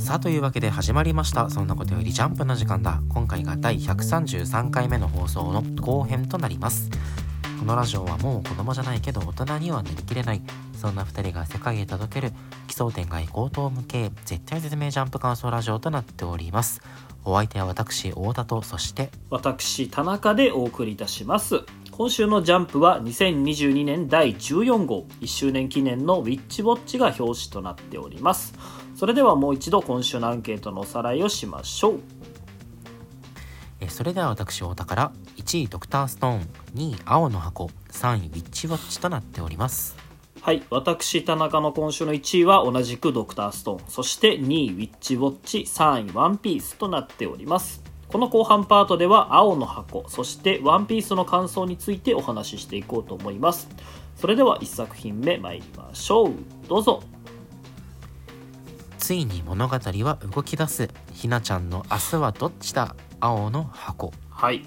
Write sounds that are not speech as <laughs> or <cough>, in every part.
さあというわけで始まりました。そんなことよりジャンプの時間だ。今回が第133回目の放送の後編となります。このラジオはもう子供じゃないけど大人にはなりきれない。そんな2人が世界へ届ける。奇想天外高等無形。絶対絶命ジャンプ感想ラジオとなっております。お相手は私太田とそして私田中でお送りいたします。今週のジャンプは2022年第14号。1周年記念のウィッチウォッチが表紙となっております。それではもう一度今週のアンケートのおさらいをしましょう。えそれでは私太田から1位ドクターストーン2位青の箱3位ウィッチウォッチとなっております。はい私田中の今週の1位は同じくドクターストーン。そして2位ウィッチウォッチ3位ワンピースとなっております。この後半パートでは青の箱そしてワンピースの感想についてお話ししていこうと思います。それでは1作品目参りましょう。どうぞついに物語は動き出す。ひなちゃんの明日はどっちだ？青の箱。はい。い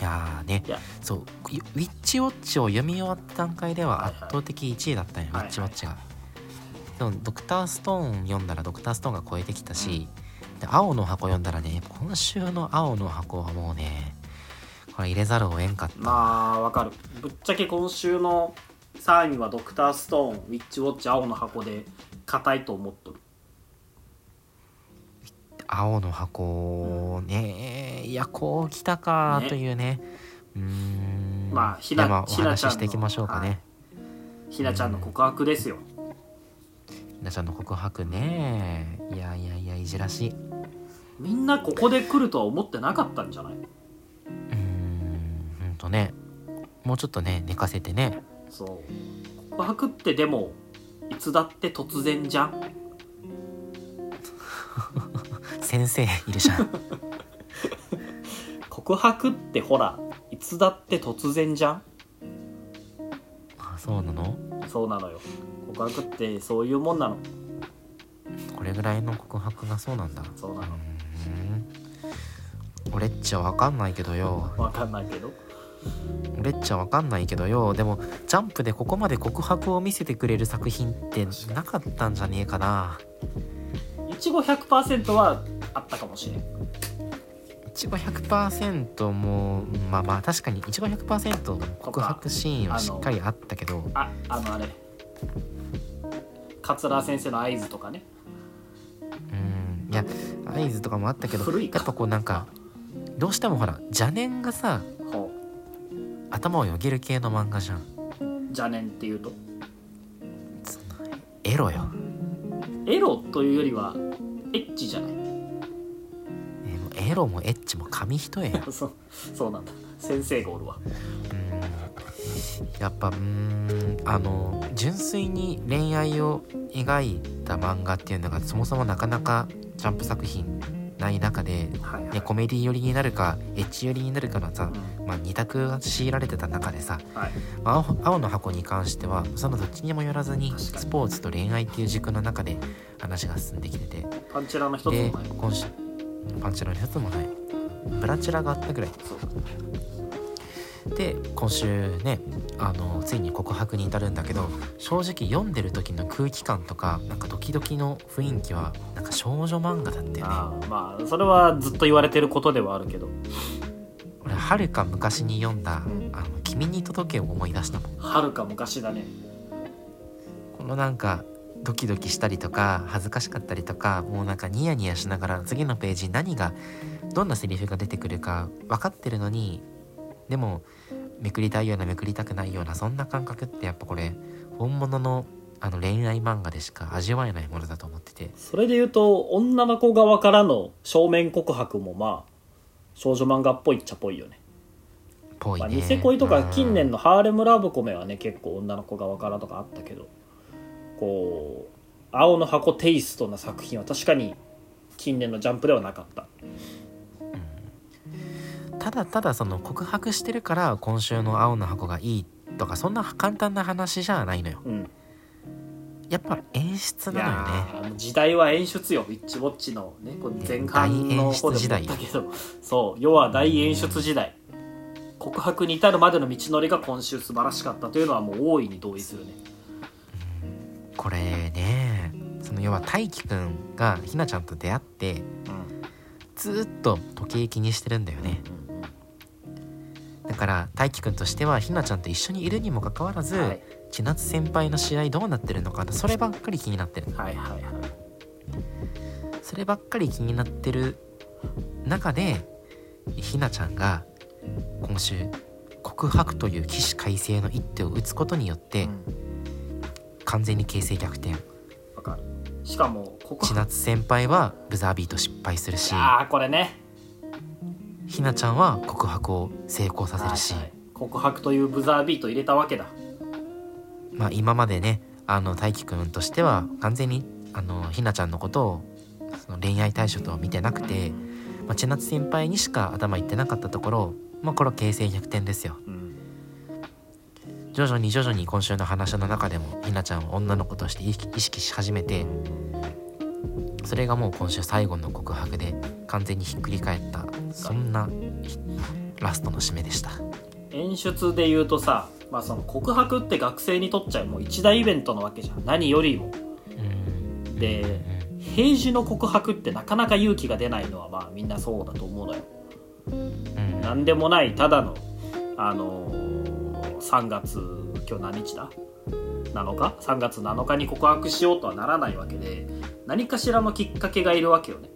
やーね。そう。ウィッチウォッチを読み終わった段階でははいはい。圧倒的1位だったんよ、はいはい。ウィッチウォッチが。でもドクターストーン読んだらドクターストーンが超えてきたし、で青の箱読んだらね今週の青の箱はもうねこれ入れざるを得んかった、まあわかる。ぶっちゃけ今週の3位はドクターストーンウィッチウォッチ青の箱で硬いと思っとる。青の箱ね。いやこうきたかねというね。うーん。まあひなでまあお話ししていきましょうかね、ひなちゃんの告白ですよ。ひなちゃんの告白ね。いやいやいやいじらしい。みんなここで来るとは思ってなかったんじゃない？うーん。ほんとね。もうちょっとね寝かせてね。そう。告白ってでもいつだって突然じゃん。先生いるじゃん。<laughs> 告白ってほらいつだって突然じゃん。あそうなの？そうなのよ。告白ってそういうもんなの。これぐらいの告白がそうなんだ。そうなの。う俺っちゃわかんないけどよ。わかんないけどちご100%はあったかもしれん。いちご100%もまあまあ確かにいちご100%告白シーンはしっかりあったけど。ああのあれ。桂先生の合図とかね。うん。いや合図とかもあったけどやっぱこうなんかどうしてもほら邪念がさほ頭をよぎる系の漫画じゃん。う邪念っていうと？エロよ、エロというよりはエッチじゃない？えーもうエロもエッチも紙一重よ <laughs> そうそうなんだ。先生がおるわうん。やっぱうーんあの純粋に恋愛を描いた漫画っていうのがそもそもなかなかジャンプ作品ない中で、はいはい。ね、コメディ寄りになるかエッチ寄りになるかのさ、うん。まあ、二択が強いられてた中でさ、はい。まあ青青の箱に関してはそのどっちにもよらずにスポーツと恋愛っていう軸の中で話が進んできてて。パンチラの一つもでない。今週パンチラの一つもない。ブラチラがあったぐらい。で今週ねあのついに告白に至るんだけど正直読んでる時の空気感とかなんかドキドキの雰囲気はなんか少女漫画だったよね。まあそれはずっと言われてることではあるけど。俺はるか昔に読んだ「あの君に届け」を思い出したもん。はるか昔だね。このなんかドキドキしたりとか恥ずかしかったりとかもうなんかニヤニヤしながら次のページに何がどんなセリフが出てくるか分かってるのにでもめくりたいようなめくりたくないようなそんな感覚ってやっぱこれ本物のあの恋愛漫画でしか味わえないものだと思ってて。それで言うと女の子側からの正面告白もまあ少女漫画っぽいっちゃぽいよね。まあ、ぽいね。ニセ恋とか近うん年のハーレムラブコメはね結構女の子側からとかあったけどこう青の箱テイストな作品は確かに近年のジャンプではなかったただただその告白してるから今週の青の箱がいいとかそんな簡単な話じゃないのよ。うん。やっぱ演出いなのよね。時代は演出よ。ウィッチウォッチのねこう前半の方でも言ったけど。そう要は大演出時代。告白に至るまでの道のりが今週素晴らしかったというのはもう大いに同意するね。これねそその要は大輝くんがひなちゃんと出会ってうん。ずーっと時計気にしてるんだよねだから大輝くんとしてはひなちゃんと一緒にいるにもかかわらず、はい。千夏先輩の試合どうなってるのかなそればっかり気になってる。はいはいはい。そればっかり気になってる中でひなちゃんが今週告白という起死回生の一手を打つことによってうん。完全に形勢逆転。わかる。しかもここ千夏先輩はブザービート失敗するし。ああこれねひなちゃんは告白を成功させるし、はいはい。告白というブザービート入れたわけだ。まあ今までねあの大輝くんとしては完全にあのひなちゃんのことをその恋愛対象と見てなくて、まあ、千夏先輩にしか頭いってなかったところまあこれは形勢逆転ですよ。うん。徐々に徐々に今週の話の中でもひなちゃんを女の子として意識意識し始めてそれがもう今週最後の告白で完全にひっくり返ったそんなひラストの締めでした。演出で言うとさ、まあ、その告白って学生にとっちゃもう一大イベントなわけじゃん。何よりも。うん。でうん平時の告白ってなかなか勇気が出ないのはまあみんなそうだと思うのよ。うん。なんでもないただのあのー3月今日何日だ？7日3月7日に告白しようとはならないわけで何かしらのきっかけがいるわけよね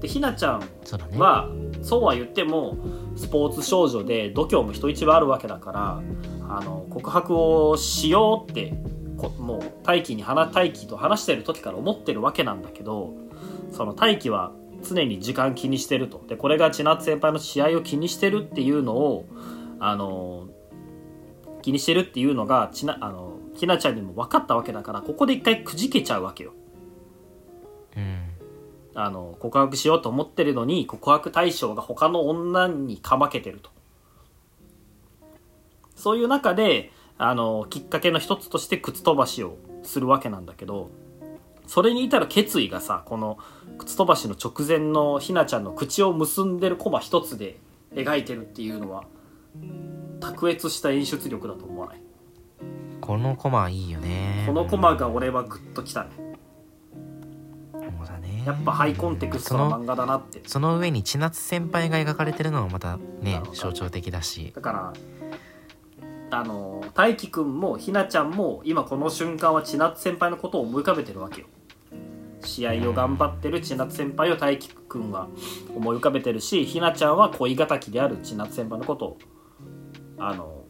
でひなちゃんはそうは言ってもスポーツ少女で度胸も人一倍あるわけだからあの告白をしようってこもう大輝に話大輝と話してる時から思ってるわけなんだけどその大輝は常に時間気にしてると。でこれが千夏先輩の試合を気にしてるっていうのをあの気にしてるっていうのがちなあのひなちゃんにも分かったわけだからここで一回くじけちゃうわけよ。うんあの告白しようと思ってるのに告白対象が他の女にかまけてると。そういう中であのきっかけの一つとして靴飛ばしをするわけなんだけどそれに至る決意がさこの靴飛ばしの直前のひなちゃんの口を結んでるコマ一つで描いてるっていうのは卓越した演出力だと思わない？このコマいいよね。このコマが俺はグッときたねそうだね。やっぱハイコンテクストな漫画だなって。その上に千夏先輩が描かれてるのもまたね象徴的だし。だからあの大輝くんもひなちゃんも今この瞬間は千夏先輩のことを思い浮かべてるわけよ。試合を頑張ってる千夏先輩を大輝くんは思い浮かべてるしひなちゃんは恋敵である千夏先輩のことをあの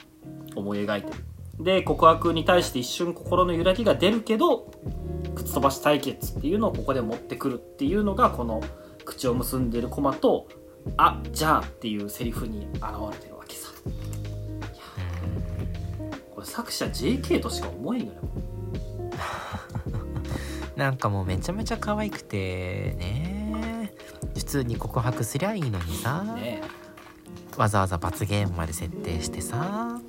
思い描いてる。で告白に対して一瞬心の揺らぎが出るけど靴飛ばし対決っていうのをここで持ってくるっていうのがこの口を結んでるコマと「あじゃあ」っていうセリフに現れてるわけさ。これ作者 JK としか思えんのよ <laughs> なんかもうめちゃめちゃ可愛くてね。普通に告白すりゃいいのにさ、ねわざわざ罰ゲームまで設定してさ。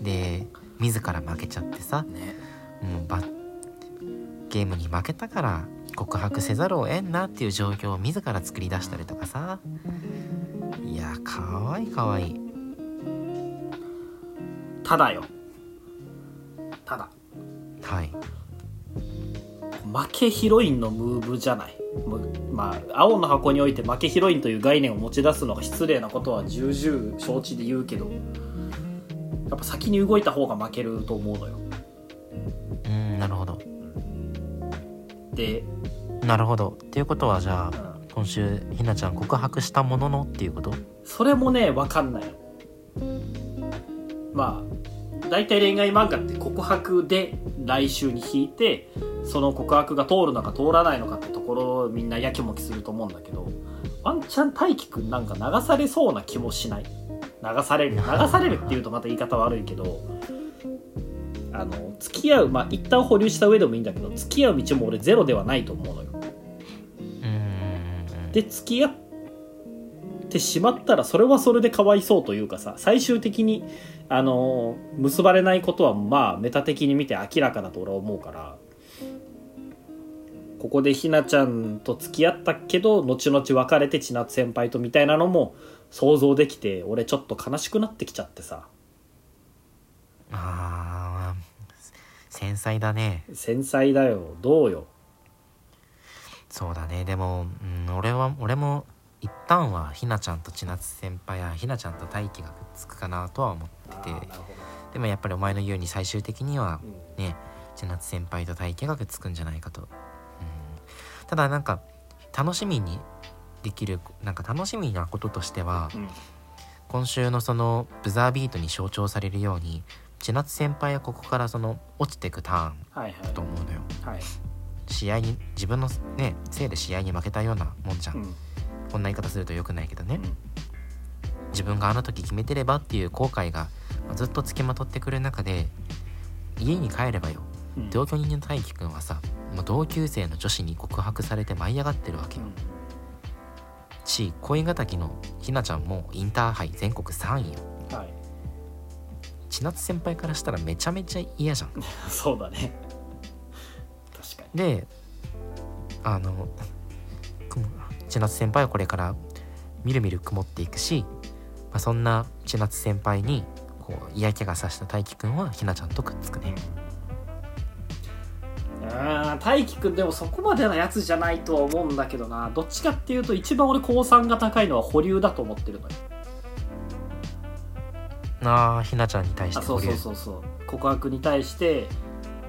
で自ら負けちゃってさ。ねもうばゲームに負けたから告白せざるを得んなっていう状況を自ら作り出したりとかさ。いやかわいいかわいい。ただよ。ただ。はい。負けヒロインのムーブじゃない。まあ青の箱において負けヒロインという概念を持ち出すのが失礼なことは重々承知で言うけどやっぱ先に動いた方が負けると思うのよで、なるほど。っていうことはじゃあうん。今週ひなちゃん告白したもののっていうこと？それもね分かんない。のまあ大体恋愛漫画って告白で来週に引いてその告白が通るのか通らないのかってところをみんなやきもきすると思うんだけどワンチャン大輝くんなんか流されそうな気もしない。流される。流されるっていうとまた言い方悪いけどあの付き合うまあ一旦保留した上でもいいんだけど付き合う道も俺ゼロではないと思うのよ。で付き合ってしまったらそれはそれでかわいそうというかさ最終的にあの結ばれないことはまあメタ的に見て明らかだと俺は思うからここでひなちゃんと付き合ったけど後々別れて千夏先輩とみたいなのも想像できて俺ちょっと悲しくなってきちゃってさ。あー繊細だね。繊細だよ。どうよ。そうだね。でも、うん、俺は俺も一旦はひなちゃんと千夏先輩やひなちゃんと大輝がくっつくかなとは思ってて。でもやっぱりお前の言うように最終的にはどうん。ね千夏先輩と大輝がくっつくんじゃないかと、うん、ただなんか楽しみにできるなんか楽しみなこととしてはうん。今週のそのブザービートに象徴されるように千夏先輩はここからその落ちてくターンだと思うのよ。はい。試合に自分のねせいで試合に負けたようなもんじゃん、うん。こんな言い方すると良くないけどね、うん。自分があの時決めてればっていう後悔がまあずっとつきまとってくる中で家に帰ればよ。うん。同居人の大輝くんはさもう同級生の女子に告白されて舞い上がってるわけよ、し恋敵のひなちゃんもインターハイ全国3位よ千夏先輩からしたらめちゃめちゃ嫌じゃん。<laughs> そうだね。確かに。であの千夏先輩はこれからみるみる曇っていくし、まあ、そんな千夏先輩にこう嫌気がさした大輝くんはひなちゃんとくっつくね。あ大輝くんでもそこまでのやつじゃないとは思うんだけどな。どっちかっていうと一番俺高三が高いのは保留だと思ってるのよああひなちゃんに対してあそうそうそうそう。告白に対して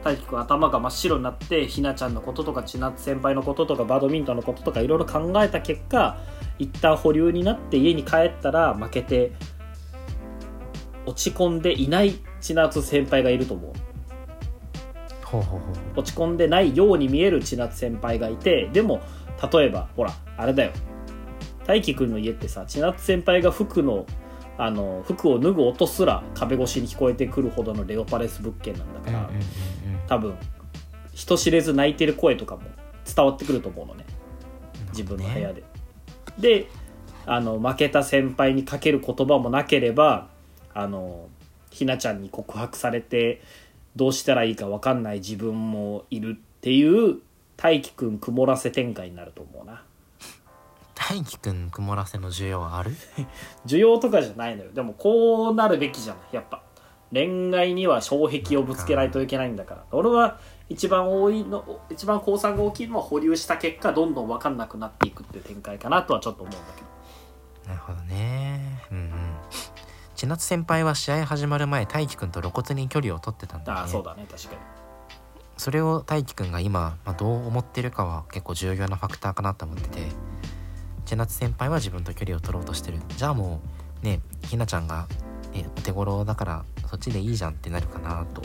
大輝くん頭が真っ白になってひなちゃんのこととか千夏先輩のこととかバドミントンのこととかいろいろ考えた結果一旦保留になって家に帰ったら負けて落ち込んでいない千夏先輩がいると思う。落ち込んでないように見える千夏先輩がいてでも例えばほらあれだよ。大輝くんの家ってさ千夏先輩が服のあの服を脱ぐ音すら壁越しに聞こえてくるほどのレオパレス物件なんだから、多分人知れず泣いてる声とかも伝わってくると思うのね。自分の部屋で。であの負けた先輩にかける言葉もなければあのひなちゃんに告白されてどうしたらいいか分かんない自分もいるっていう大輝くん曇らせ展開になると思うな大輝くん曇らせの需要ある？<laughs> 需要とかじゃないのよ。でもこうなるべきじゃない。やっぱ。恋愛には障壁をぶつけないといけないんだから。俺は一番多いの一番降参が大きいのは保留した結果どんどん分かんなくなっていくっていう展開かなとはちょっと思うんだけど。なるほどね。うんうん。千夏先輩は試合始まる前大輝くんと露骨に距離を取ってたんだよね。ああそうだね。確かに。それを大輝くんが今、まあ、どう思ってるかは結構重要なファクターかなと思ってて千夏先輩は自分と距離を取ろうとしてる。じゃあもうねひなちゃんが、ね、お手頃だからそっちでいいじゃんってなるかなと。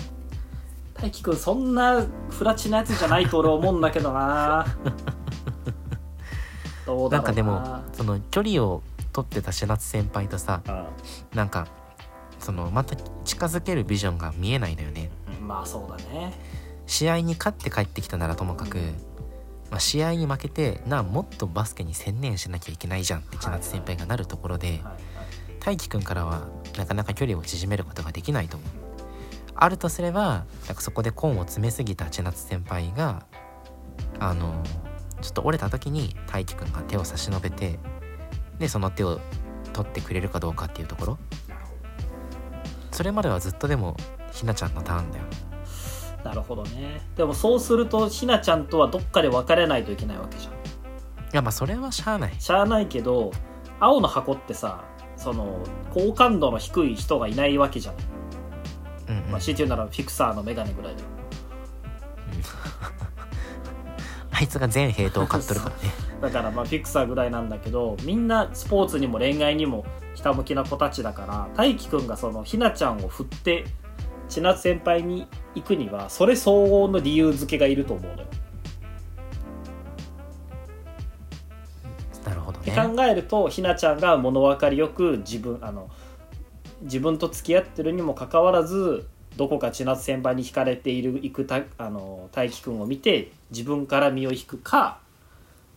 大輝くんそんなフラチなやつじゃないと俺思うんだけどな。<laughs> どうだな。なんかでもその距離を取ってた千夏先輩とさあなんかそのまた近づけるビジョンが見えないのよね。あまあそうだね。試合に勝って帰ってきたならともかく、まあ、試合に負けてなあもっとバスケに専念しなきゃいけないじゃんって千夏先輩がなるところで大輝くんからはなかなか距離を縮めることができないと思う。あるとすればなんかそこでコーンを詰めすぎた千夏先輩があのちょっと折れた時に大輝くんが手を差し伸べてでその手を取ってくれるかどうかっていうところ。それまではずっとでもひなちゃんのターンだよ。どなるほどね。でもそうするとひなちゃんとはどっかで別れないといけないわけじゃん。いやまあそれはしゃあない。しゃあないけど青の箱ってさその好感度の低い人がいないわけじゃん、うんうん。まあ、強いて言うならフィクサーのメガネぐらいだよ <laughs> あいつが全兵闘を買っとるからね。<laughs> だからまあフィクサーぐらいなんだけどみんなスポーツにも恋愛にもひたむきな子たちだから大輝くんがそのひなちゃんを振って千夏先輩に行くにはそれ相応の理由付けがいると思うのよ。なるほどね考えるとひなちゃんが物分かりよく自分あの自分と付き合ってるにもかかわらずどこか千夏先輩に惹かれている行くたあの大輝くんを見て自分から身を引くか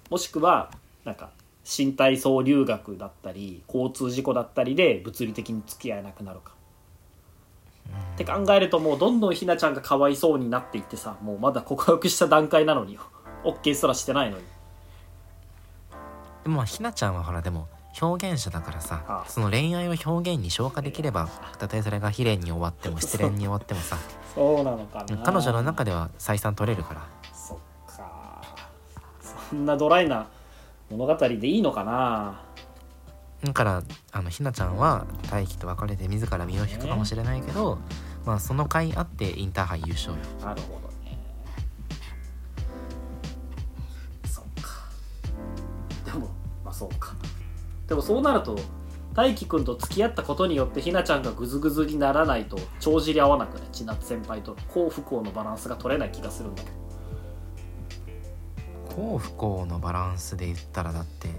もしくはなんか身体操留学だったり交通事故だったりで物理的に付き合えなくなるか。って考えるともうどんどんひなちゃんがかわいそうになっていってさもうまだ告白した段階なのに OK すらしてないのに。でもまあひなちゃんはほらでも表現者だからあさあその恋愛を表現に消化できればたとえそれが悲恋に終わっても失恋に終わってもさそうなのかな。彼女の中では採算取れるから。そっか。そんなドライな物語でいいのかなだからあのひなちゃんは大輝と別れて自ら身を引くかもしれないけど、まあその回あってインターハイ優勝よ。なるほどね。そっか。でもまあそうか。でもそうなると大輝くんと付き合ったことによってひなちゃんがグズグズにならないと帳尻合わなくね千夏先輩と幸不幸のバランスが取れない気がするんだけど。幸不幸のバランスで言ったらだって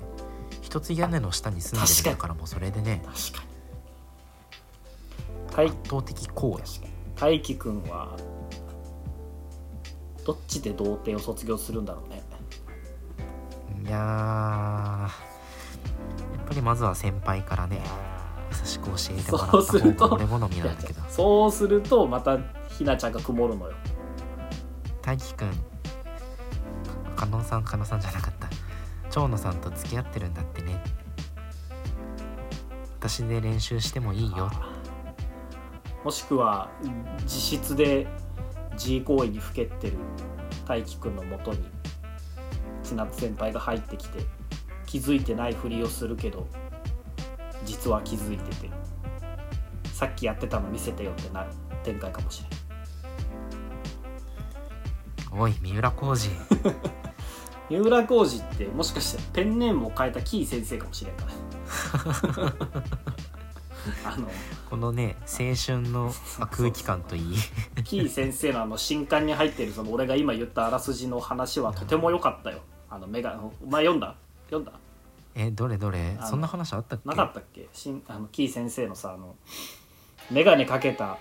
一つ屋根の下に住んでるんだからもうそれでね。確かに。大圧倒的幸や大輝くんはどっちで童貞を卒業するんだろうね。いやーやっぱりまずは先輩からね優しく教えてもらったそうすると方が俺好みなんだけど。そうするとまたひなちゃんが曇るのよ。大輝くん加納さん加納さんじゃなかった。長野さんと付き合ってるんだって。ね私で練習してもいいよ。もしくは自室で G 行為にふけってる大輝くんのもとに千夏先輩が入ってきて気づいてないふりをするけど実は気づいててさっきやってたの見せてよってなる展開かもしれないおい三浦浩二 <laughs> 三浦浩二ってもしかしてペンネームを変えたキー先生かもしれんからあのこのね青春の空気感といい。キー先生のあの新刊に入ってるその俺が今言ったあらすじの話はとても良かったよ。あの目がお前読んだ？読んだ？えどれどれ？そんな話あったっけ？なかったっけ？新あのキー先生のさあの眼鏡かけた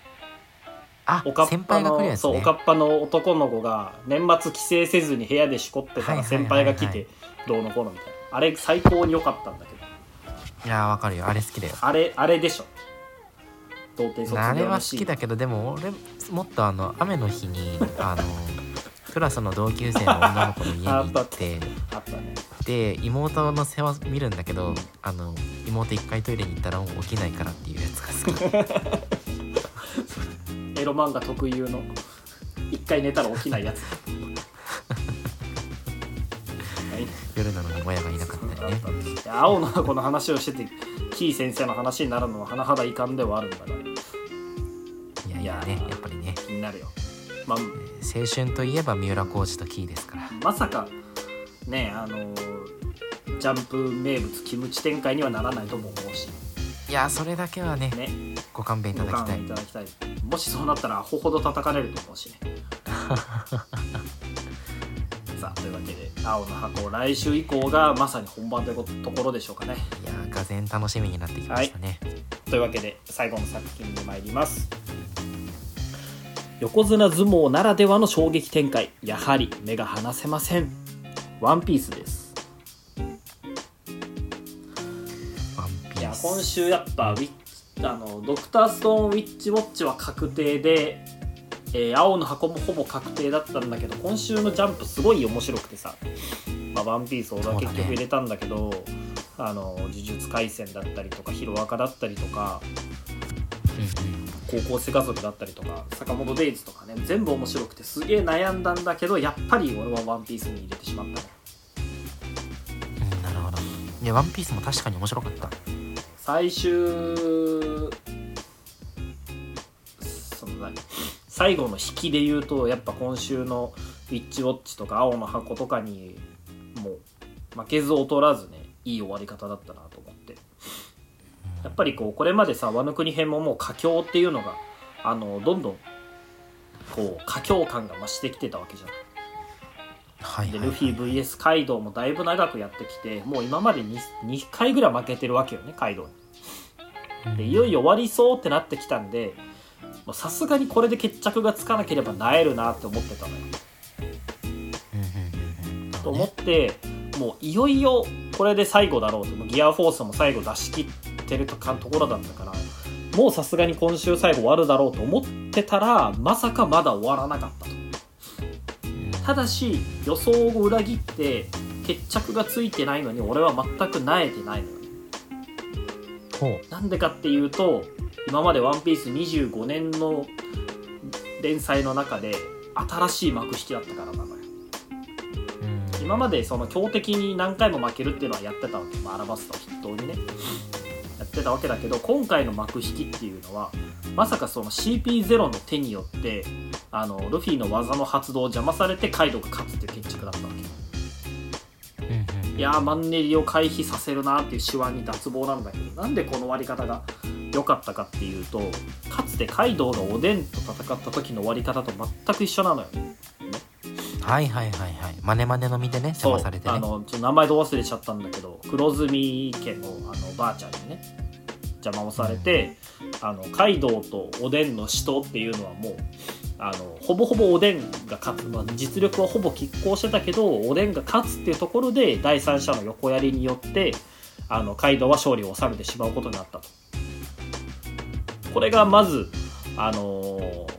あおかっ先ぱの、輩が来るやつそうおねかっぱの男の子が年末帰省せずに部屋でしこってたら先輩が来てどうのこうのみたいな。あれ最高に良かったんだけどいやーわかるよ。あれ好きだよ。あれあれでしょ。童貞卒業のあれは好きだけどでも俺もっとあの雨の日にあの <laughs> クラスの同級生の女の子の家に行ってあったね。で妹の世話見るんだけどあの妹一回トイレに行ったらもう起きないからっていうやつが好き。<laughs> エロ漫画特有の一回寝たら起きないやつ。<laughs> はい。夜なのに親がいなかったりね。青の箱の話をしててキー先生の話になるのは甚だ遺憾ではあるんだが。いやいやねやっぱりね。気になるよ、まあ、青春といえば三浦浩二とキーですから。まさかねあのジャンプ名物キムチ展開にはならないとも思うし。いやそれだけはねね。ご勘弁いたごだきたい。いただきたい。もしそうなったらアホほど叩かれると思うしね。<laughs> さあというわけで青の箱来週以降がまさに本番ということところでしょうかね。いやがぜん楽しみになってきましたね、というわけで最後の作品に参ります。横綱相撲ならではの衝撃展開。やはり目が離せません。ワンピースです。いや今週やっぱウィッあのドクターストーンウィッチウォッチは確定で、えー青の箱もほぼ確定だったんだけど今週のジャンプすごい面白くてさ「まあ、ワンピース俺は結局入れたんだけどあの呪術廻戦だったりとかヒロアカだったりとか高校生家族だったりとか坂本デイズとかね全部面白くてすげえ悩んだんだけどやっぱり俺はワンピースに入れてしまったね。うんなるほど。いやワンピースも確かに面白かった。最終その何？最後の引きで言うとやっぱ今週の「ウィッチウォッチ」とか「青の箱」とかにもう負けず劣らずねいい終わり方だったなと思って。やっぱりこうこれまでさ「ワノ国編」ももう佳境っていうのがあのどんどんこう佳境感が増してきてたわけじゃんはいはい、でルフィ VS カイドウもだいぶ長くやってきてもう今まで 2, 2回ぐらい負けてるわけよねカイドウにでいよいよ終わりそうってなってきたんでさすがにこれで決着がつかなければなえるなって思ってたのよ。と思ってもういよいよこれで最後だろうと。ギアフォースも最後出し切ってるとかところだったからもうさすがに今週最後終わるだろうと思ってたらまさかまだ終わらなかったと。うん。ただし予想を裏切って決着がついてないのに俺は全く萎えてないのよ。ほなんでかっていうと今まで「ワンピース25年の連載の中で新しい幕引きだったからなのよ。今までその強敵に何回も負けるっていうのはやってたわけ、まあ、アラバスタを筆頭にね。やってたわけだけど今回の幕引きっていうのはまさかその CP0 の手によってあのルフィの技の発動を邪魔されてカイドウが勝つっていう決着だったわけいやーマンネリを回避させるなっていう手腕に脱帽なんだけどなんでこの終わり方が良かったかっていうとかつてカイドウがおでんと戦った時の終わり方と全く一緒なのよ。はいはいはいはい。マネマネの身でねそされてね。あのちょっと名前ど忘れちゃったんだけど黒住家のあのばあちゃんにね邪魔をされてあのカイドウとおでんの死闘っていうのはもうあのほぼほぼおでんが勝つ、まあ、実力はほぼ拮抗してたけどおでんが勝つっていうところで第三者の横やりによってあのカイドウは勝利を収めてしまうことになったと。これがまずあのー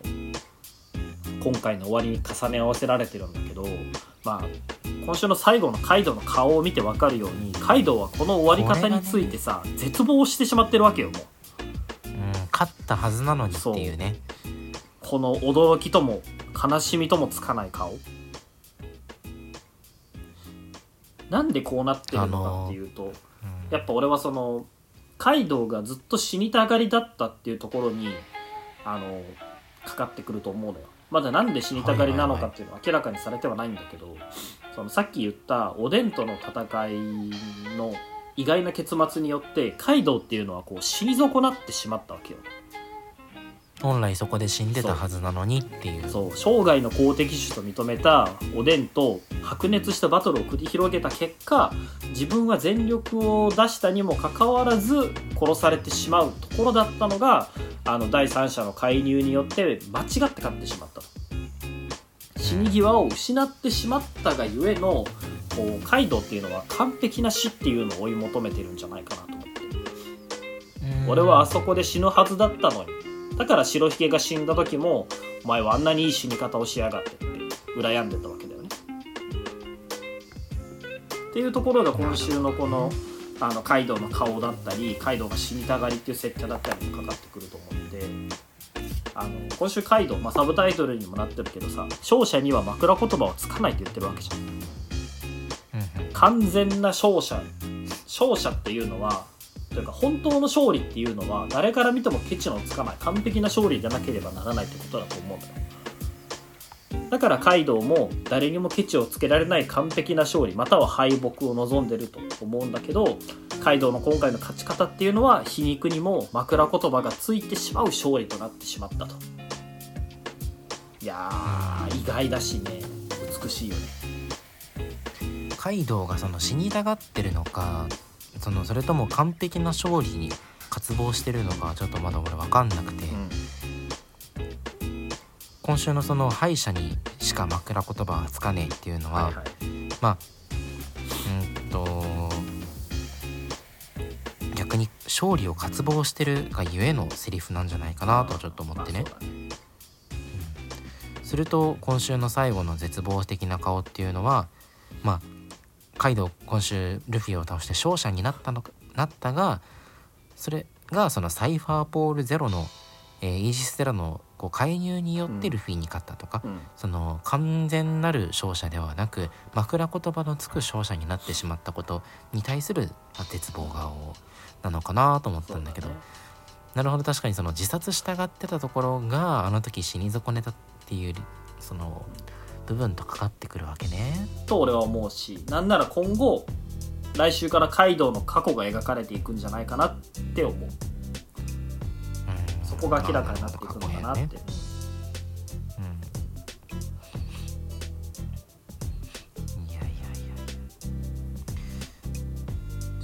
今回の終わりに重ね合わせられてるんだけどまあ今週の最後のカイドウの顔を見て分かるようにカイドウはこの終わり方についてさ、絶望してしまってるわけよもう。うん勝ったはずなのにっていうね。この驚きとも悲しみともつかない顔。なんでこうなってるのかっていうと、うん。やっぱ俺はそのカイドウがずっと死にたがりだったっていうところにあのかかってくると思うのよ。まだなんで死にたがりなのかっていうのは明らかにされてはないんだけど、そのさっき言ったおでんとの戦いの意外な結末によってカイドウっていうのはこう死に損なってしまったわけよ。本来そこで死んでたはずなのにっていう。そう。生涯の公的種と認めたおでんと白熱したバトルを繰り広げた結果自分は全力を出したにもかかわらず殺されてしまうところだったのがあの第三者の介入によって間違って勝ってしまったと。死に際を失ってしまったがゆえのこうカイドウっていうのは完璧な死っていうのを追い求めてるんじゃないかなと思って。うん。俺はあそこで死ぬはずだったのにだから白ひげが死んだ時もお前はあんなにいい死に方をしやがってって羨んでたわけだよね。っていうところが今週のこのあのカイドウの顔だったりカイドウが死にたがりっていう設定だったりもかかってくると思うんであの今週カイドウ、まあ、サブタイトルにもなってるけどさ勝者には枕言葉はつかないって言ってるわけじゃん。完全な勝者勝者っていうのはというか本当の勝利っていうのは誰から見てもケチのつかない完璧な勝利でなければならないってことだと思うんだよ。だからカイドウも誰にもケチをつけられない完璧な勝利または敗北を望んでると思うんだけどカイドウの今回の勝ち方っていうのは皮肉にも枕言葉がついてしまう勝利となってしまったと。いやー意外だしね。美しいよね。カイドウがその死にたがってるのかそのそれとも完璧な勝利に渇望してるのかちょっとまだ俺分かんなくて、うん。今週のその敗者にしか枕言葉はつかねえっていうのは、はいはい。まあうんと逆に勝利を渇望してるがゆえのセリフなんじゃないかなとちょっと思ってね。すると今週の最後の絶望的な顔っていうのはまあカイドウ今週ルフィを倒して勝者になったのかなったがそれがそのサイファーポールゼロの、えーイージス・テラのこう介入によってルフィに勝ったとか、うん。その完全なる勝者ではなく枕言葉のつく勝者になってしまったことに対するまあ絶望顔なのかなと思ったんだけど。ね。なるほど確かにその自殺したがってたところがあの時死に損ねたっていうその部分とかかってくるわけね。と俺は思うしなんなら今後来週からカイドウの過去が描かれていくんじゃないかなって思う。うん。そこが明らかになっていくのかなって、ねうん、いやいやいや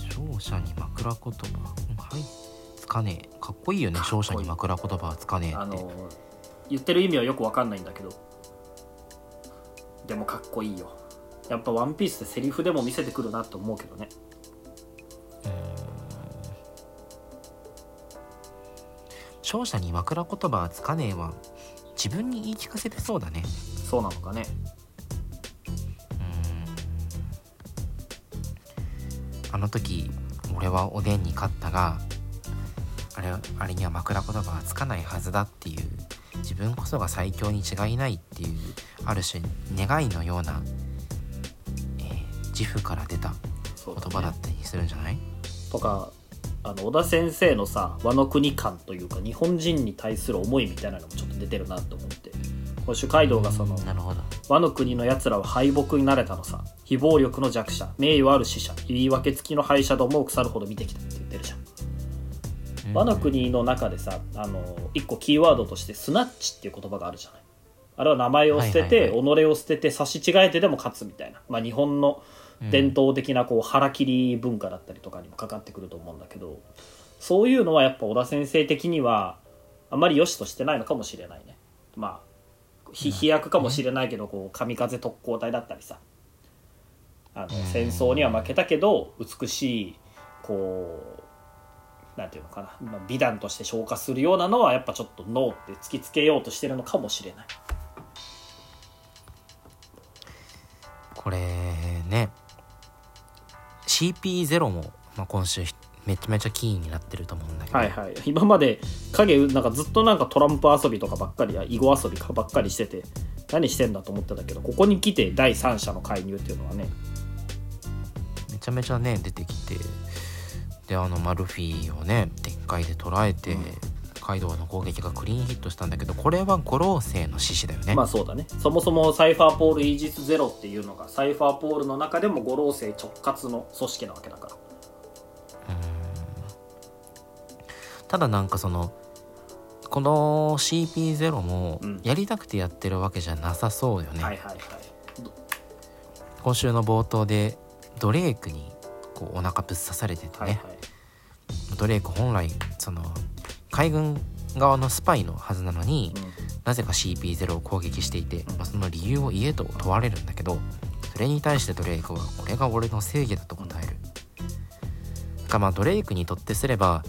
勝者に枕言葉。はい。つかねえ。かっこいいよね勝者に枕言葉はつかねえって。あの言ってる意味はよくわかんないんだけどでもかっこいいよ。やっぱ「ワンピースでセリフでも見せてくるなって思うけどね。勝者に枕言葉はつかねえは自分に言い聞かせてそうだね。そうなのかね。うん。あの時俺はおでんに勝ったがれあれには枕言葉はつかないはずだっていう自分こそが最強に違いないっていうある種願いのような、えー自負から出た言葉だったりするんじゃない？とかあの小田先生のさ和の国感というか日本人に対する思いみたいなのもちょっと出てるなと思って。今週街道がその和の国のやつらは敗北になれたのさ。非暴力の弱者。名誉ある死者。言い訳付きの敗者どもを腐るほど見てきたって言ってるじゃん和の国の中でさあの一個キーワードとしてスナッチっていう言葉があるじゃない。あれは名前を捨てて、はいはい己を捨てて差し違えてでも勝つみたいな、まあ、日本の伝統的なこう腹切り文化だったりとかにもかかってくると思うんだけどそういうのはやっぱ小田先生的にはあまり良しとしてないのかもしれないね。まあひ飛躍かもしれないけどこう神風特攻隊だったりさ。あの戦争には負けたけど美しいこうなんていうのかな、まあ、美談として消化するようなのはやっぱちょっとノーって突きつけようとしてるのかもしれない。これね。CP0 も、まあ、今週めちゃめちゃキーになってると思うんだけど、はいはい。今まで影なんかずっとなんかトランプ遊びとかばっかりや囲碁遊びかばっかりしてて何してんだと思ってたけどここに来て第三者の介入っていうのはね。めちゃめちゃね出てきてであのマルフィをねでっかいで捉えて、カイドウの攻撃がクリーンヒットしたんだけどこれは五老星の獅子だよね、まあそうだね。そもそもサイファーポールイージスゼロっていうのがサイファーポールの中でも五老星直轄の組織なわけだから。ただなんかそのこの CP0 もうん。やりたくてやってるわけじゃなさそうよね、はいはいはい。今週の冒頭でドレークにこうお腹ぶっ刺されててね、はいはい。ドレーク本来その海軍側のスパイのはずなのに、なぜか CP0 を攻撃していて、まあ、その理由を言えと問われるんだけどそれに対してドレイクはこれが俺の正義だと答える。かまあドレイクにとってすれば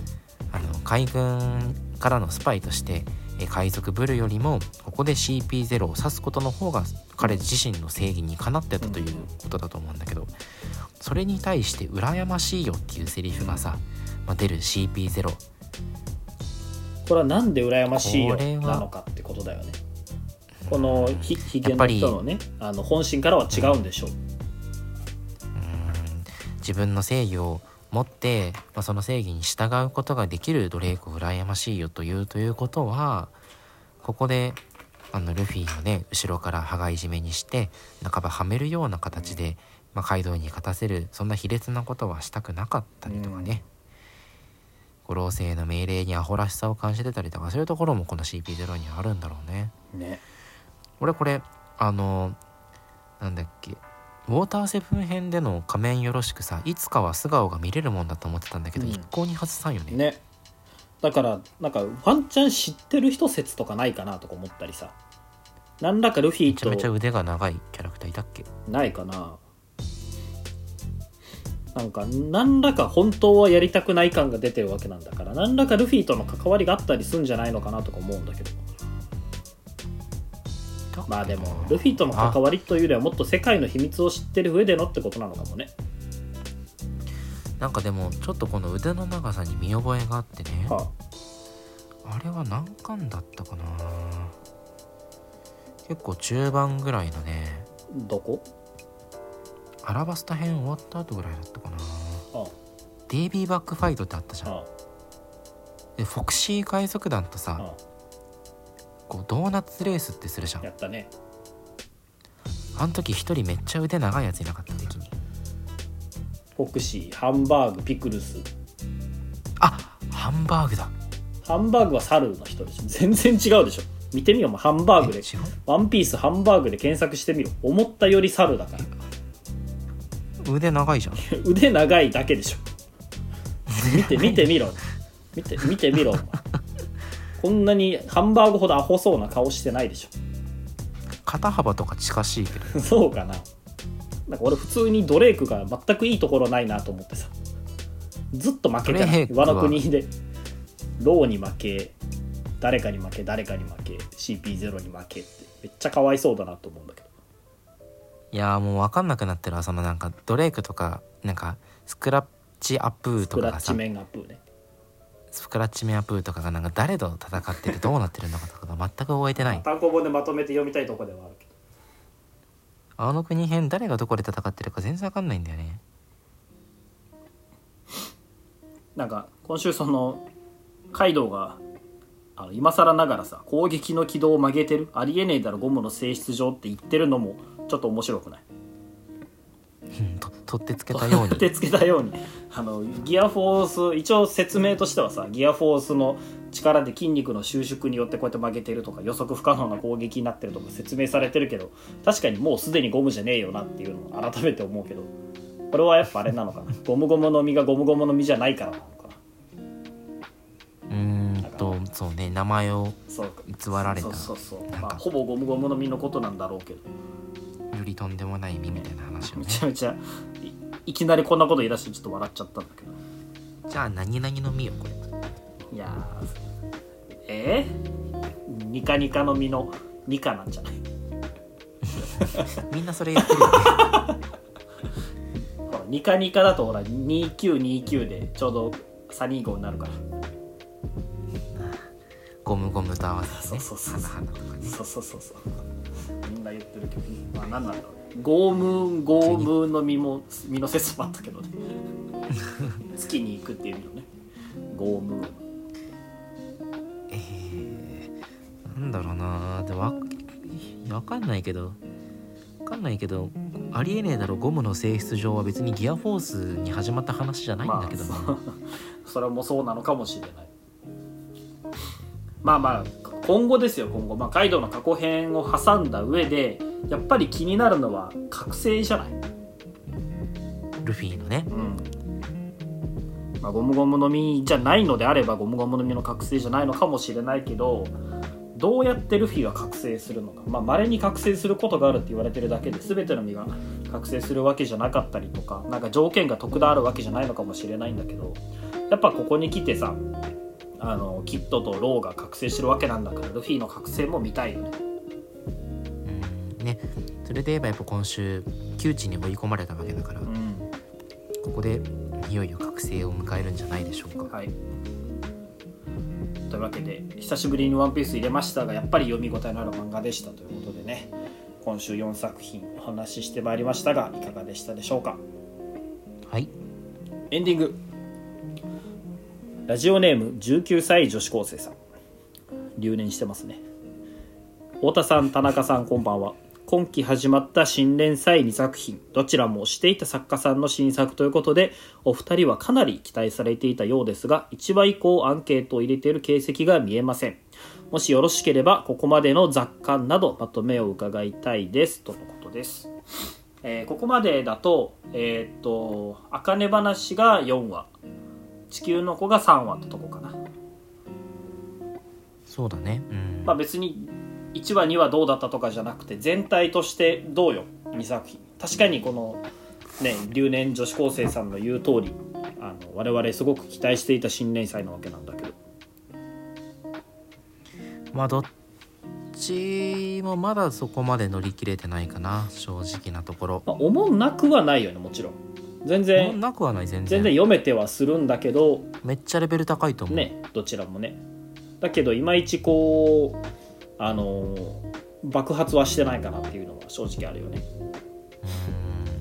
あの海軍からのスパイとしてえ海賊ブルよりもここで CP0 を指すことの方が彼自身の正義にかなってたということだと思うんだけどそれに対して羨ましいよっていうセリフがさ、まあ、出る。CP0 これはなんで羨ましいよなのかってことだよね。このひひげの人のねあの本心からは違うんでしょう、うん。自分の正義を持って、まあ、その正義に従うことができるドレイクを羨ましいよというということはここであのルフィをね後ろから羽交い締めにして半ばはめるような形で、まあ、カイドウに勝たせるそんな卑劣なことはしたくなかったりとかね、五老星の命令にアホらしさを感じてたりとかそういうところもこの CP0 にはあるんだろうね。ね。俺これあのなんだっけウォーターセブン編での仮面よろしくさいつかは素顔が見れるもんだと思ってたんだけど、うん。一向に外さんよね。ねだからなんかワンチャン知ってる人説とかないかなとか思ったりさ。何らかルフィめちゃめちゃと腕が長いキャラクターいたっけ？ないかな。なんか何らか本当はやりたくない感が出てるわけなんだから何らかルフィとの関わりがあったりするんじゃないのかなとか思うんだけど。まあでもルフィとの関わりというよりはもっと世界の秘密を知ってる上でのってことなのかもね、なんかでもちょっとこの腕の長さに見覚えがあってね、はあ。れは何巻だったかな。結構中盤ぐらいのね。あ、どこ？アラバスタ編終わった後ぐらいだったかな。あ。デイビーバックファイトってあったじゃん。あ。でフォクシー海賊団とさあ。こうドーナツレースってするじゃん。やったね。あの時一人めっちゃ腕長いやついなかった敵にフォクシーハンバーグピクルス。あハンバーグだ。ハンバーグは猿の人でしょ。全然違うでしょ。見てみようハンバーグで。ワンピースハンバーグで検索してみろ。思ったより猿だから。腕長いじゃん。<laughs> 腕長いだけでしょ。見て見てみろ。見て見てみろ。こんなにハンバーグほどアホそうな顔してないでし肩幅とか近しいけど。ょ <laughs> そうかななんか俺普通にドレイクが全くいいところないなと思ってさ。ずっと負けてないドレイクは。和の国で。ローに負け。誰かに負け。誰かに負け。CP0 に負けって。めっちゃかわいそうだなと思うんだけど。いやーもう分かんなくなってるわ。そのなんかドレイクとかなんかスクラッチアップスクラッチとかがさメンアップね。スクラッチメアプーとかがなんか誰と戦っててどうなってるのかとかが全く覚えてない。単行本でまとめて読みたいとこではあるけど青の国編誰がどこで戦ってるか全然わかんないんだよね。なんか今週そのカイドウがあの今更ながらさ攻撃の軌道を曲げてるありえねえだろゴムの性質上って言ってるのもちょっと面白くない？うんと取ってつけたように。<laughs> 手つけたように。あのギアフォース一応説明としてはさギアフォースの力で筋肉の収縮によってこうやって曲げてるとか予測不可能な攻撃になってるとか説明されてるけど確かにもうすでにゴムじゃねえよなっていうのを改めて思うけどこれはやっぱあれなのかな？ゴムゴムの実がゴムゴムの実じゃないからなのかな？うーんとそうね名前を偽られた。そうそうそうまあ、ほぼゴムゴムの実のことなんだろうけど。よりとんでもない意味みたいな話をめねちゃめちゃいいきなりこんなこと言い出してちょっと笑っちゃったんだけど。じゃあ何々の実よこれいやーえー、ニカニカの実のニカなんじゃない？みんなそれ言ってるよね。<laughs> ほらニカニカだとほら2929でちょうどサニー号になるから。ゴムゴムと合わせてね。そうそうそう。そうそうそうそう。みんな言ってるけどまあ何なんだろうね。ゴームーンゴームーンの実も実の説もあったけどね。<laughs> 月に行くっていうのね。ゴーム。ーンなんだろうな。でわわかんないけどわかんないけどありえねえだろ。ゴムの性質上は別にギアフォースに始まった話じゃないんだけどな、まあ、そ <laughs> れもそうなのかもしれない。まあまあ今後ですよ今後、まあ、カイドウの過去編を挟んだ上でやっぱり気になるのは覚醒じゃない、ルフィのね。うん。まあ、ゴムゴムの実じゃないのであればゴムゴムの実の覚醒じゃないのかもしれないけどどうやってルフィが覚醒するのか。まあ稀に覚醒することがあるって言われてるだけで全ての実が覚醒するわけじゃなかったりとかなんか条件が特段あるわけじゃないのかもしれないんだけどやっぱここに来てさあのキッドとローが覚醒してるわけなんだからルフィの覚醒も見たいよね。うん。ね。それで言えばやっぱ今週窮地に追い込まれたわけだから、うん。ここでいよいよ覚醒を迎えるんじゃないでしょうか。はいというわけで久しぶりに「ワンピース入れましたがやっぱり読み応えのある漫画でしたということでね。今週4作品お話ししてまいりましたがいかがでしたでしょうか？はい。エンディング。ラジオネーム19歳女子高生さん。留年してますね。太田さん田中さんこんばんは今期始まった新連載2作品どちらも推していた作家さんの新作ということでお二人はかなり期待されていたようですが1話以降アンケートを入れている形跡が見えません。もしよろしければここまでの雑感などまとめを伺いたいですとのことです。えーここまでだと、えーっと、あかね話が4話、地球の子が3話ってとこかな。そうだね。うん、まあ別に1話2話どうだったとかじゃなくて、全体としてどうよ、2作品。確かにこの、ね、留年女子高生さんの言う通り、あの我々すごく期待していた新連載なわけなんだけど。まあどっちもまだそこまで乗り切れてないかな正直なところまあ、思うなくはないよね、もちろん。全然、なくはない全然全然読めてはするんだけど、めっちゃレベル高いと思う、ねどちらもねだけどいまいちこうあの爆発はしてないかなっていうのは正直あるよね。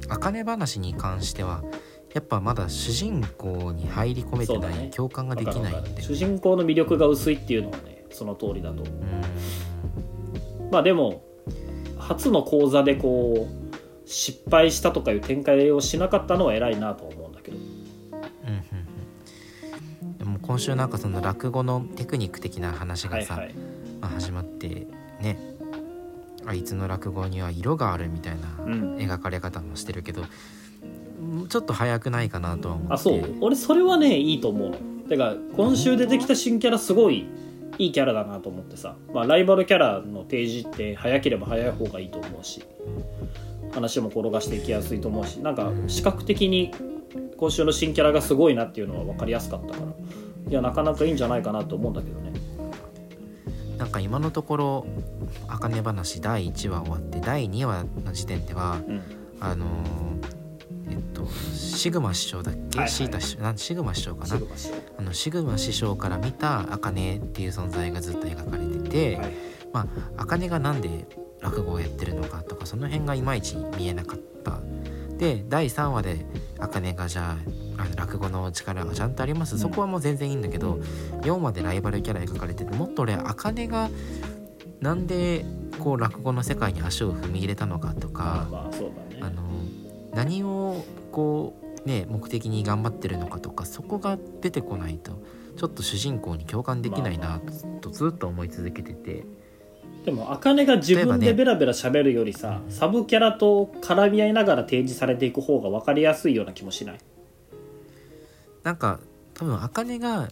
うん。茜話に関してはやっぱまだ主人公に入り込めてない、共感ができないんでわかるわかる。主人公の魅力が薄いっていうのはねその通りだとう。ん。まあでも初の講座でこう失敗したとかいう展開をしなかったのは偉いなとは思うんだけど。うんうんうん。でも今週なんかその落語のテクニック的な話がさ、はいはい。まあ、始まってねあいつの落語には色があるみたいなうん。描かれ方もしてるけど、ちょっと早くないかなとは思って。あそう。俺それはねいいと思う。のてか今週出てきた新キャラすごいいいキャラだなと思ってさ、まあ、ライバルキャラの提示って早ければ早い方がいいと思うし。話も転がしていきやすいと思うし。なんか視覚的に今週の新キャラがすごいなっていうのは分かりやすかったから。いやなかなかいいんじゃないかなと思うんだけどねなんか今のところ「あかね話」第1話終わって第2話の時点ではうん。あのーえっとシグマ師匠だっけ、はいはい。シータ師匠？なんシグマ師匠かな？シグマ師匠。あのシグマ師匠から見た茜っていう存在がずっと描かれてて、はい。まあ茜がなんで落語をやってるのかとかその辺がいまいち見えなかった。で第3話で茜がじゃああの落語の力がちゃんとあります、うん。そこはもう全然いいんだけど4話でライバルキャラ描かれててもっと俺茜がなんでこう落語の世界に足を踏み入れたのかとまかあね。あの何をこうね目的に頑張ってるのかとかそこが出てこないとちょっと主人公に共感できないなとずっと思い続けてて。でも茜が自分でベラベラ喋るよりさ、サブキャラと絡み合いながら提示されていく方が分かりやすいような気もしない？なんか多分茜が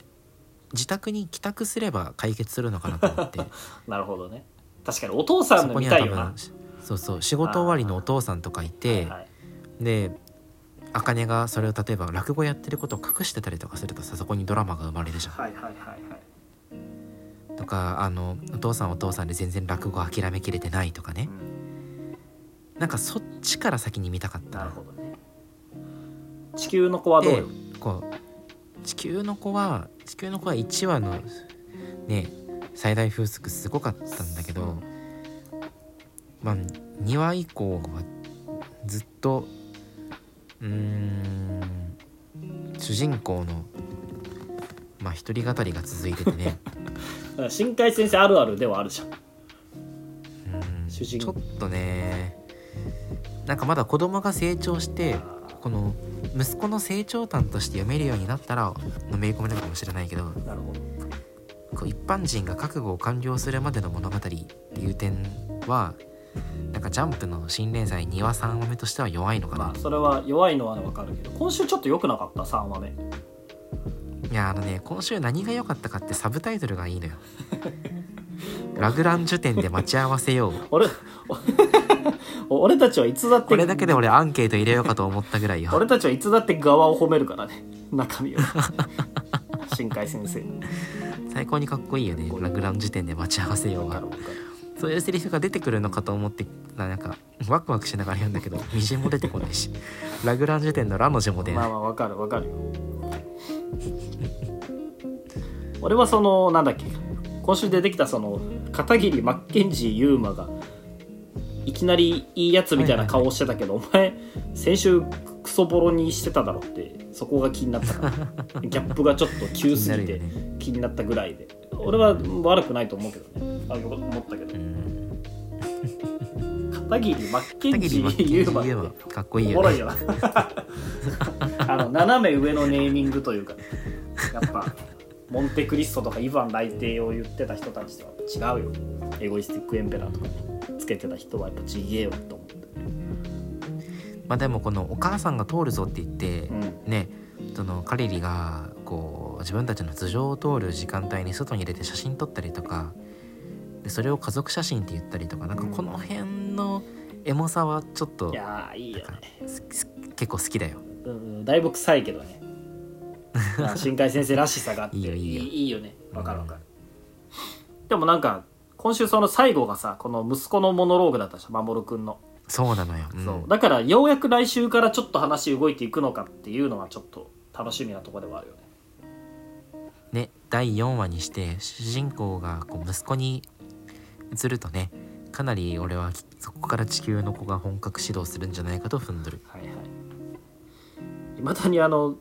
自宅に帰宅すれば解決するのかなと思って。<laughs> なるほどね。確かにお父さんその見たいよな。分そうそう。仕事終わりのお父さんとかいて、はいはい。で茜がそれを例えば落語やってることを隠してたりとかするとさそこにドラマが生まれるじゃん。はいはいはいはい。とかあのお父さんはお父さんで全然落語諦めきれてないとかね。なんかそっちから先に見たかったな。なるほどね。地球の子はどうでよこう地球の子は地球の子は1話のね最大風速すごかったんだけどまあ2話以降はずっとうーん主人公のまあ一人語りが続いててね。だから新海先生あるあるではあるじゃん。主人ちょっとねなんかまだ子供が成長してこの息子の成長譚として読めるようになったらのめり込めるかもしれないけどなるほどこう一般人が覚悟を完了するまでの物語っていう点はなんかジャンプの新連載2話3話目としては弱いのかな、まあそれは弱いのは分かるけど今週ちょっと良くなかった？3話目。いやあのね今週何が良かったかってサブタイトルがいいのよ。ラグランジュ店で待ち合わせよう。<laughs> 俺お俺たちはいつだってこれだけで俺アンケート入れようかと思ったぐらいよ。俺たちはいつだって側を褒めるからね。中身を。新海先生最高にかっこいいよね。ラグランジュ店で待ち合わせようがそういうセリフが出てくるのかと思ってななんかワクワクしながら読んだけどみじんも出てこないし。ラグランジュ店のラの字も出ない。まあまあ分かる分かるよ。俺はそのなんだっけ。今週出てきたその片桐マッケンジーユーマがいきなりいいやつみたいな顔をしてたけど、お前先週クソボロにしてただろってそこが気になったから。<laughs> ギャップがちょっと急すぎて気になったぐらいで。俺は悪くないと思うけどね。あよ思ったけど。うん。片桐マッケンジーユかっこいいおもろいよ <laughs> あの斜め上のネーミングというかやっぱモンテクリストとかイヴァン雷帝を言ってた人たちとは違うよ。 egoistic emperor とかつけてた人はやっぱちげえよと思って。まあでもこのお母さんが通るぞって言って、うん。ねそのカリリがこう自分たちの頭上を通る時間帯に外に出て写真撮ったりとかでそれを家族写真って言ったりとかなんかこの辺のエモさはちょっといやーいいよね、結構好きだよ。うん、だいぶ臭いけどね <laughs> まあ新海先生らしさがあっていいよいいよ。いいよね。わかるわかる、でもなんか今週その最後がさこの息子のモノローグだったじゃん守くんの。そうなのよ、うん。そう。だからようやく来週からちょっと話動いていくのかっていうのはちょっと楽しみなところではあるよね。ね第4話にして主人公がこう息子に移るとねかなり俺はそこから地球の子が本格指導するんじゃないかと踏んどる。はいはい。いまだにあの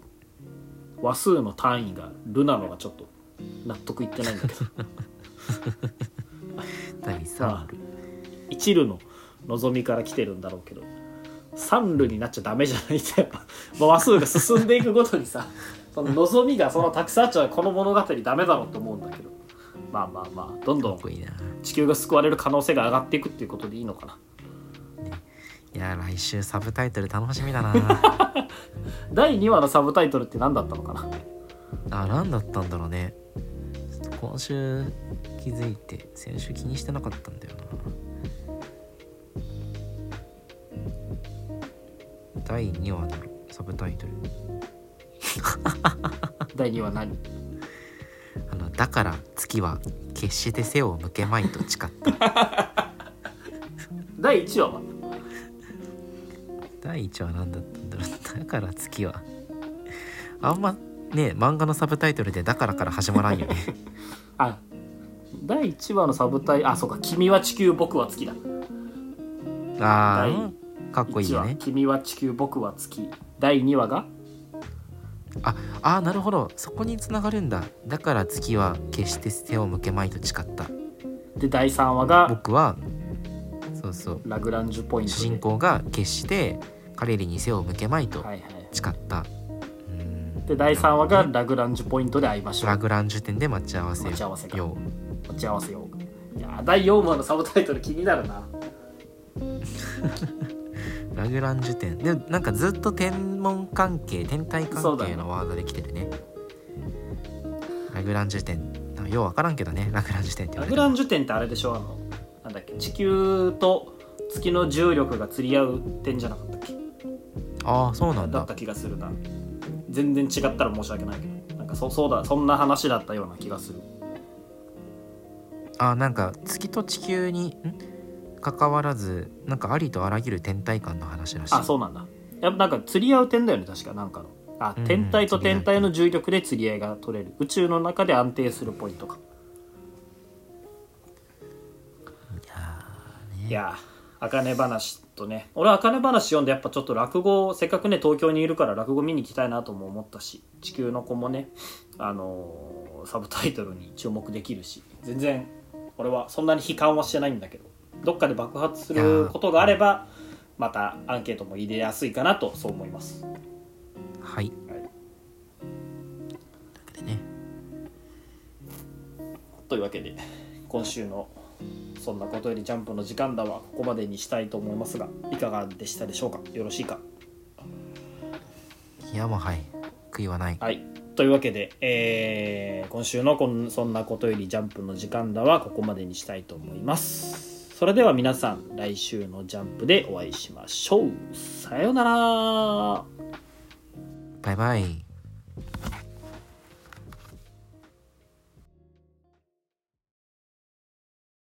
話数の単位がルナのがちょっと納得いってないんだけど。第3話一縷の望みから来てるんだろうけど。三縷になっちゃダメじゃない？って。やっぱ、まあ話数が進んでいくごとにさその望みがそのたくさんあっちゃうこの物語ダメだろうと思うんだけど。まあまあまあどんどん地球が救われる可能性が上がっていくっていうことでいいのかないや来週サブタイトル楽しみだな。<laughs> 第2話のサブタイトルって何だったのかな？あ何だったんだろうね。今週気づいて先週気にしてなかったんだよな。第2話のサブタイトル。<laughs> 第2話何？あのだから月は決して背を向けまいと誓った。<laughs> 第1話は？第1話何だったんだろう。だから月は。あんまね漫画のサブタイトルで「だから」から始まらんよね。<laughs> あ第1話のサブタイあそうか「君は地球僕は月」だ。あ第ーかっこいいよ1話ね。君は地球僕は月」第2話が？ああーなるほど。そこにつながるんだ。だから月は決して背を向けまいと誓った。で第3話が？僕はそうそう。ラグランジュポイントで。主人公が決して彼らに背を向けまいとはいはい。誓った、うんで第3話がラグランジュポイントで会いましょう。ラグランジュ点で待ち合わせ待ち合わせか。よう。待ち合わせよう。いや第4話のサブタイトル気になるな。<laughs> ラグランジュ点でなんかずっと天文関係天体関係のワードで来てるね。ラグランジュ点よう分からんけどねラグランジュ点ってラグランジュ点ってあれでしょ？あのなんだっけ？地球と月の重力が釣り合う点じゃなかった？ああそうなんだ。だった気がするな。全然違ったら申し訳ないけど。なんかそそうだそんな話だったような気がする。あーなんか月と地球にん？関わらずなんかありとあらゆる天体間の話らしい。あそうなんだ。やっぱなんか釣り合う点だよね確かなんかの。あうん天体と天体の重力で釣り合いが取れる。宇宙の中で安定するポイントか。いやあかね話とね。俺はあかね話読んでやっぱちょっと落語せっかくね東京にいるから落語見に行きたいなとも思ったし地球の子もねあのーサブタイトルに注目できるし全然俺はそんなに悲観はしてないんだけどどっかで爆発することがあればまたアンケートも入れやすいかなとそう思います。はい。はい。というわけで今週の「そんなことよりジャンプ」の時間だはここまでにしたいと思いますがいかがでしたでしょうか？よろしいか？いやもうはい悔いはないはい。というわけで、えー今週のこん「そんなことよりジャンプ」の時間だはここまでにしたいと思います。それでは皆さん来週のジャンプでお会いしましょう。さようなら。バイバイ